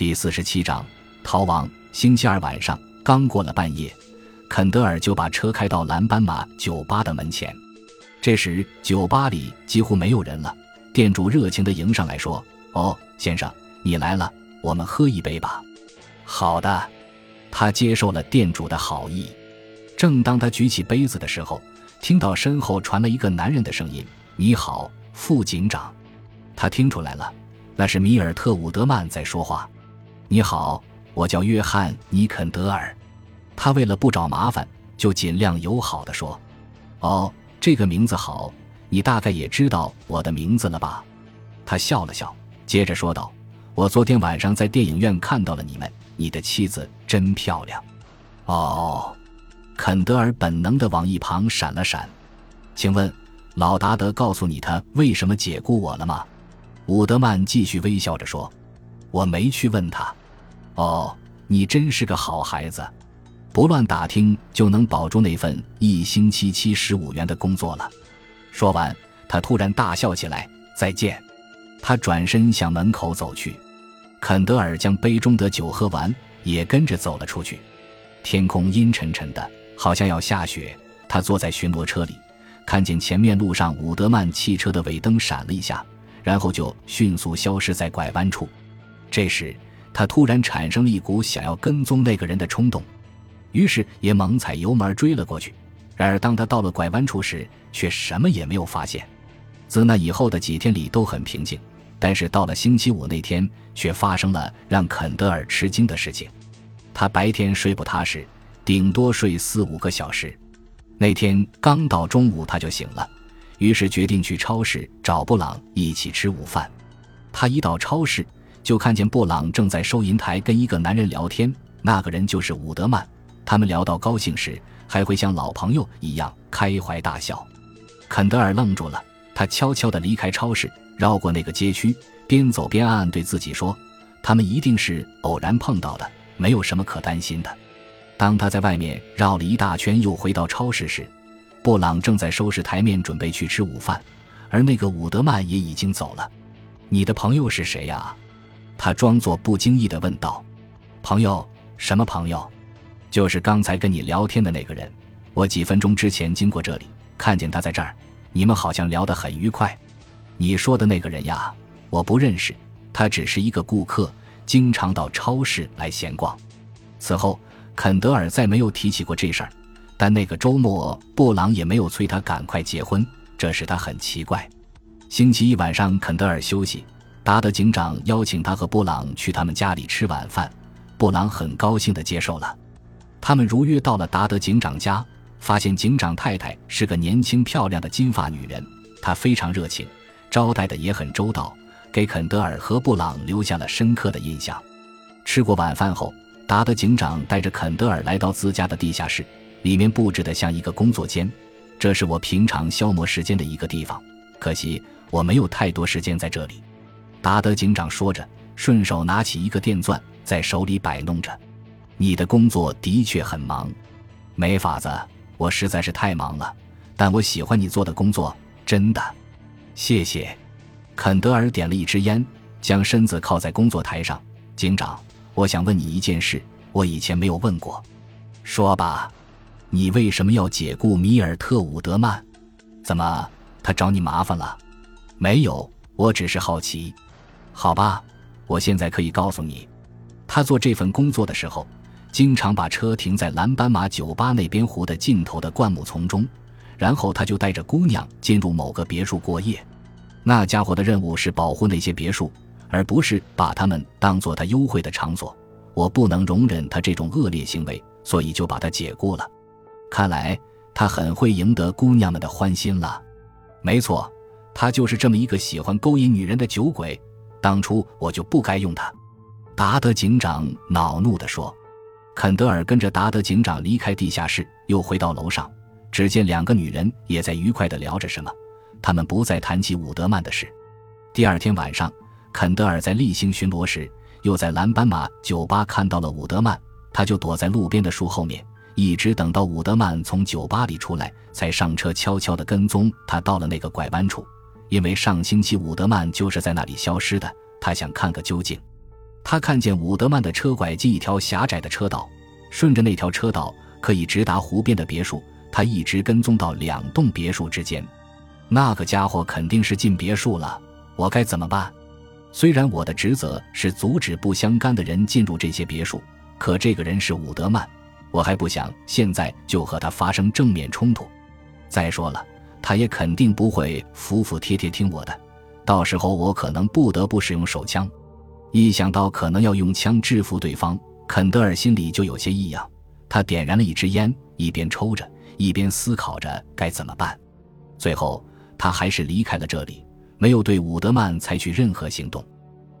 第四十七章逃亡。星期二晚上刚过了半夜，肯德尔就把车开到蓝斑马酒吧的门前。这时酒吧里几乎没有人了，店主热情地迎上来说：“哦，先生，你来了，我们喝一杯吧。”好的，他接受了店主的好意。正当他举起杯子的时候，听到身后传来一个男人的声音：“你好，副警长。”他听出来了，那是米尔特·伍德曼在说话。你好，我叫约翰·尼肯德尔。他为了不找麻烦，就尽量友好地说：“哦，这个名字好，你大概也知道我的名字了吧？”他笑了笑，接着说道：“我昨天晚上在电影院看到了你们，你的妻子真漂亮。”哦，肯德尔本能地往一旁闪了闪。请问，老达德告诉你他为什么解雇我了吗？伍德曼继续微笑着说：“我没去问他。”哦，你真是个好孩子，不乱打听就能保住那份一星期七十五元的工作了。说完，他突然大笑起来。再见。他转身向门口走去。肯德尔将杯中的酒喝完，也跟着走了出去。天空阴沉沉的，好像要下雪。他坐在巡逻车里，看见前面路上伍德曼汽车的尾灯闪了一下，然后就迅速消失在拐弯处。这时。他突然产生了一股想要跟踪那个人的冲动，于是也猛踩油门追了过去。然而，当他到了拐弯处时，却什么也没有发现。自那以后的几天里都很平静，但是到了星期五那天，却发生了让肯德尔吃惊的事情。他白天睡不踏实，顶多睡四五个小时。那天刚到中午，他就醒了，于是决定去超市找布朗一起吃午饭。他一到超市。就看见布朗正在收银台跟一个男人聊天，那个人就是伍德曼。他们聊到高兴时，还会像老朋友一样开怀大笑。肯德尔愣住了，他悄悄地离开超市，绕过那个街区，边走边暗暗对自己说：“他们一定是偶然碰到的，没有什么可担心的。”当他在外面绕了一大圈，又回到超市时，布朗正在收拾台面，准备去吃午饭，而那个伍德曼也已经走了。你的朋友是谁呀？他装作不经意地问道：“朋友？什么朋友？就是刚才跟你聊天的那个人。我几分钟之前经过这里，看见他在这儿。你们好像聊得很愉快。你说的那个人呀，我不认识。他只是一个顾客，经常到超市来闲逛。”此后，肯德尔再没有提起过这事儿。但那个周末，布朗也没有催他赶快结婚，这使他很奇怪。星期一晚上，肯德尔休息。达德警长邀请他和布朗去他们家里吃晚饭，布朗很高兴地接受了。他们如约到了达德警长家，发现警长太太是个年轻漂亮的金发女人，她非常热情，招待的也很周到，给肯德尔和布朗留下了深刻的印象。吃过晚饭后，达德警长带着肯德尔来到自家的地下室，里面布置的像一个工作间，这是我平常消磨时间的一个地方。可惜我没有太多时间在这里。达德警长说着，顺手拿起一个电钻，在手里摆弄着。你的工作的确很忙，没法子，我实在是太忙了。但我喜欢你做的工作，真的。谢谢。肯德尔点了一支烟，将身子靠在工作台上。警长，我想问你一件事，我以前没有问过。说吧，你为什么要解雇米尔特·伍德曼？怎么，他找你麻烦了？没有，我只是好奇。好吧，我现在可以告诉你，他做这份工作的时候，经常把车停在蓝斑马酒吧那边湖的尽头的灌木丛中，然后他就带着姑娘进入某个别墅过夜。那家伙的任务是保护那些别墅，而不是把他们当做他幽会的场所。我不能容忍他这种恶劣行为，所以就把他解雇了。看来他很会赢得姑娘们的欢心了。没错，他就是这么一个喜欢勾引女人的酒鬼。当初我就不该用他，达德警长恼怒地说。肯德尔跟着达德警长离开地下室，又回到楼上，只见两个女人也在愉快地聊着什么。他们不再谈起伍德曼的事。第二天晚上，肯德尔在例行巡逻时，又在蓝斑马酒吧看到了伍德曼，他就躲在路边的树后面，一直等到伍德曼从酒吧里出来，才上车悄悄地跟踪他到了那个拐弯处。因为上星期伍德曼就是在那里消失的，他想看个究竟。他看见伍德曼的车拐进一条狭窄的车道，顺着那条车道可以直达湖边的别墅。他一直跟踪到两栋别墅之间，那个家伙肯定是进别墅了。我该怎么办？虽然我的职责是阻止不相干的人进入这些别墅，可这个人是伍德曼，我还不想现在就和他发生正面冲突。再说了，他也肯定不会服服帖帖听我的，到时候我可能不得不使用手枪。一想到可能要用枪制服对方，肯德尔心里就有些异样。他点燃了一支烟，一边抽着，一边思考着该怎么办。最后，他还是离开了这里。没有对伍德曼采取任何行动。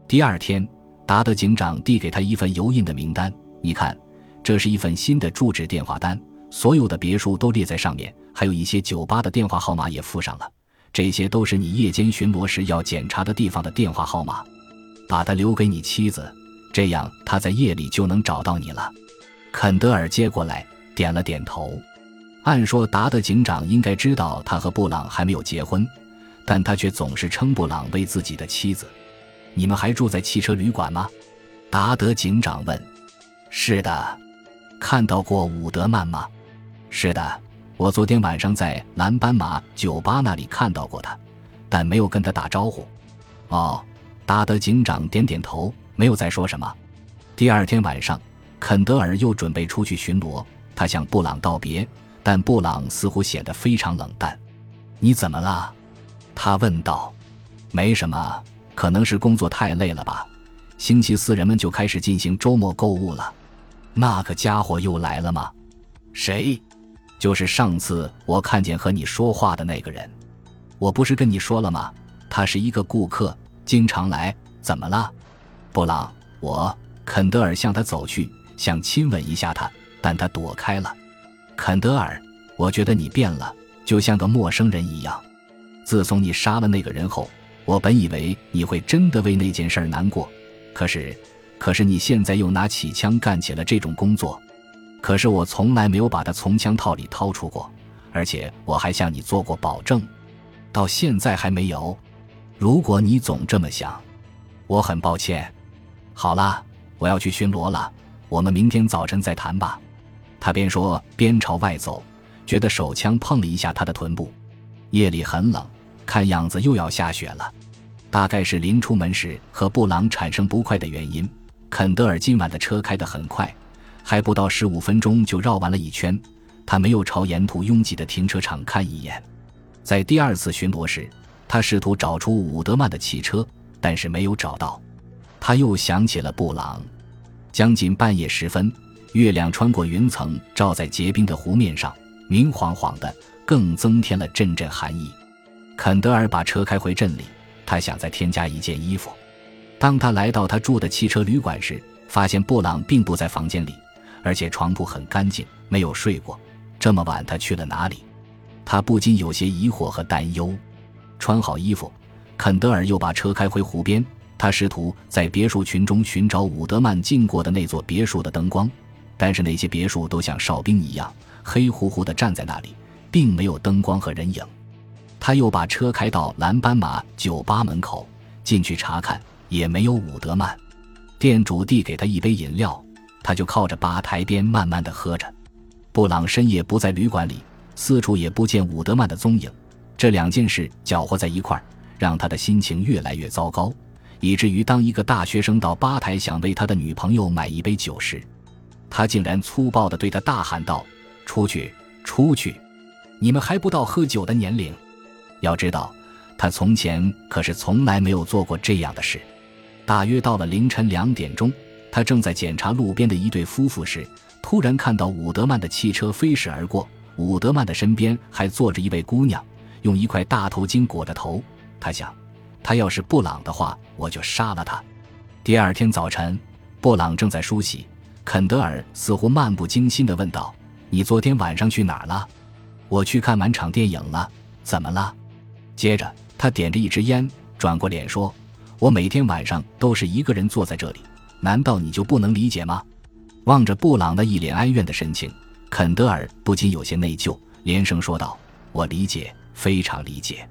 第二天，达德警长递给他一份油印的名单，你看，这是一份新的住址电话单，所有的别墅都列在上面，还有一些酒吧的电话号码也附上了。这些都是你夜间巡逻时要检查的地方的电话号码，把它留给你妻子，这样她在夜里就能找到你了。肯德尔接过来，点了点头。按说，达德警长应该知道他和布朗还没有结婚。但他却总是称布朗为自己的妻子。你们还住在汽车旅馆吗？达德警长问。是的。看到过伍德曼吗？是的，我昨天晚上在蓝斑马酒吧那里看到过他，但没有跟他打招呼。哦，达德警长点点头，没有再说什么。第二天晚上，肯德尔又准备出去巡逻，他向布朗道别，但布朗似乎显得非常冷淡。你怎么了？他问道：“没什么，可能是工作太累了吧。星期四人们就开始进行周末购物了。那个家伙又来了吗？谁？就是上次我看见和你说话的那个人。我不是跟你说了吗？他是一个顾客，经常来。怎么了，布朗？我肯德尔向他走去，想亲吻一下他，但他躲开了。肯德尔，我觉得你变了，就像个陌生人一样。”自从你杀了那个人后，我本以为你会真的为那件事难过。可是，可是你现在又拿起枪干起了这种工作。可是我从来没有把它从枪套里掏出过，而且我还向你做过保证，到现在还没有。如果你总这么想，我很抱歉。好了，我要去巡逻了，我们明天早晨再谈吧。他边说边朝外走，觉得手枪碰了一下他的臀部。夜里很冷。看样子又要下雪了，大概是临出门时和布朗产生不快的原因。肯德尔今晚的车开得很快，还不到十五分钟就绕完了一圈。他没有朝沿途拥挤的停车场看一眼。在第二次巡逻时，他试图找出伍德曼的汽车，但是没有找到。他又想起了布朗。将近半夜时分，月亮穿过云层，照在结冰的湖面上，明晃晃的，更增添了阵阵寒意。肯德尔把车开回镇里，他想再添加一件衣服。当他来到他住的汽车旅馆时，发现布朗并不在房间里，而且床铺很干净，没有睡过。这么晚他去了哪里？他不禁有些疑惑和担忧。穿好衣服，肯德尔又把车开回湖边。他试图在别墅群中寻找伍德曼进过的那座别墅的灯光，但是那些别墅都像哨兵一样黑乎乎地站在那里，并没有灯光和人影。他又把车开到蓝斑马酒吧门口，进去查看，也没有伍德曼。店主递给他一杯饮料，他就靠着吧台边慢慢的喝着。布朗深夜不在旅馆里，四处也不见伍德曼的踪影。这两件事搅和在一块儿，让他的心情越来越糟糕，以至于当一个大学生到吧台想为他的女朋友买一杯酒时，他竟然粗暴地对他大喊道：“出去，出去！你们还不到喝酒的年龄。”要知道，他从前可是从来没有做过这样的事。大约到了凌晨两点钟，他正在检查路边的一对夫妇时，突然看到伍德曼的汽车飞驶而过。伍德曼的身边还坐着一位姑娘，用一块大头巾裹着头。他想，他要是布朗的话，我就杀了他。第二天早晨，布朗正在梳洗，肯德尔似乎漫不经心地问道：“你昨天晚上去哪儿了？”“我去看满场电影了。”“怎么了？”接着，他点着一支烟，转过脸说：“我每天晚上都是一个人坐在这里，难道你就不能理解吗？”望着布朗那一脸哀怨的神情，肯德尔不禁有些内疚，连声说道：“我理解，非常理解。”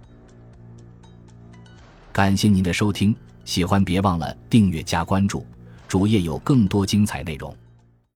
感谢您的收听，喜欢别忘了订阅加关注，主页有更多精彩内容。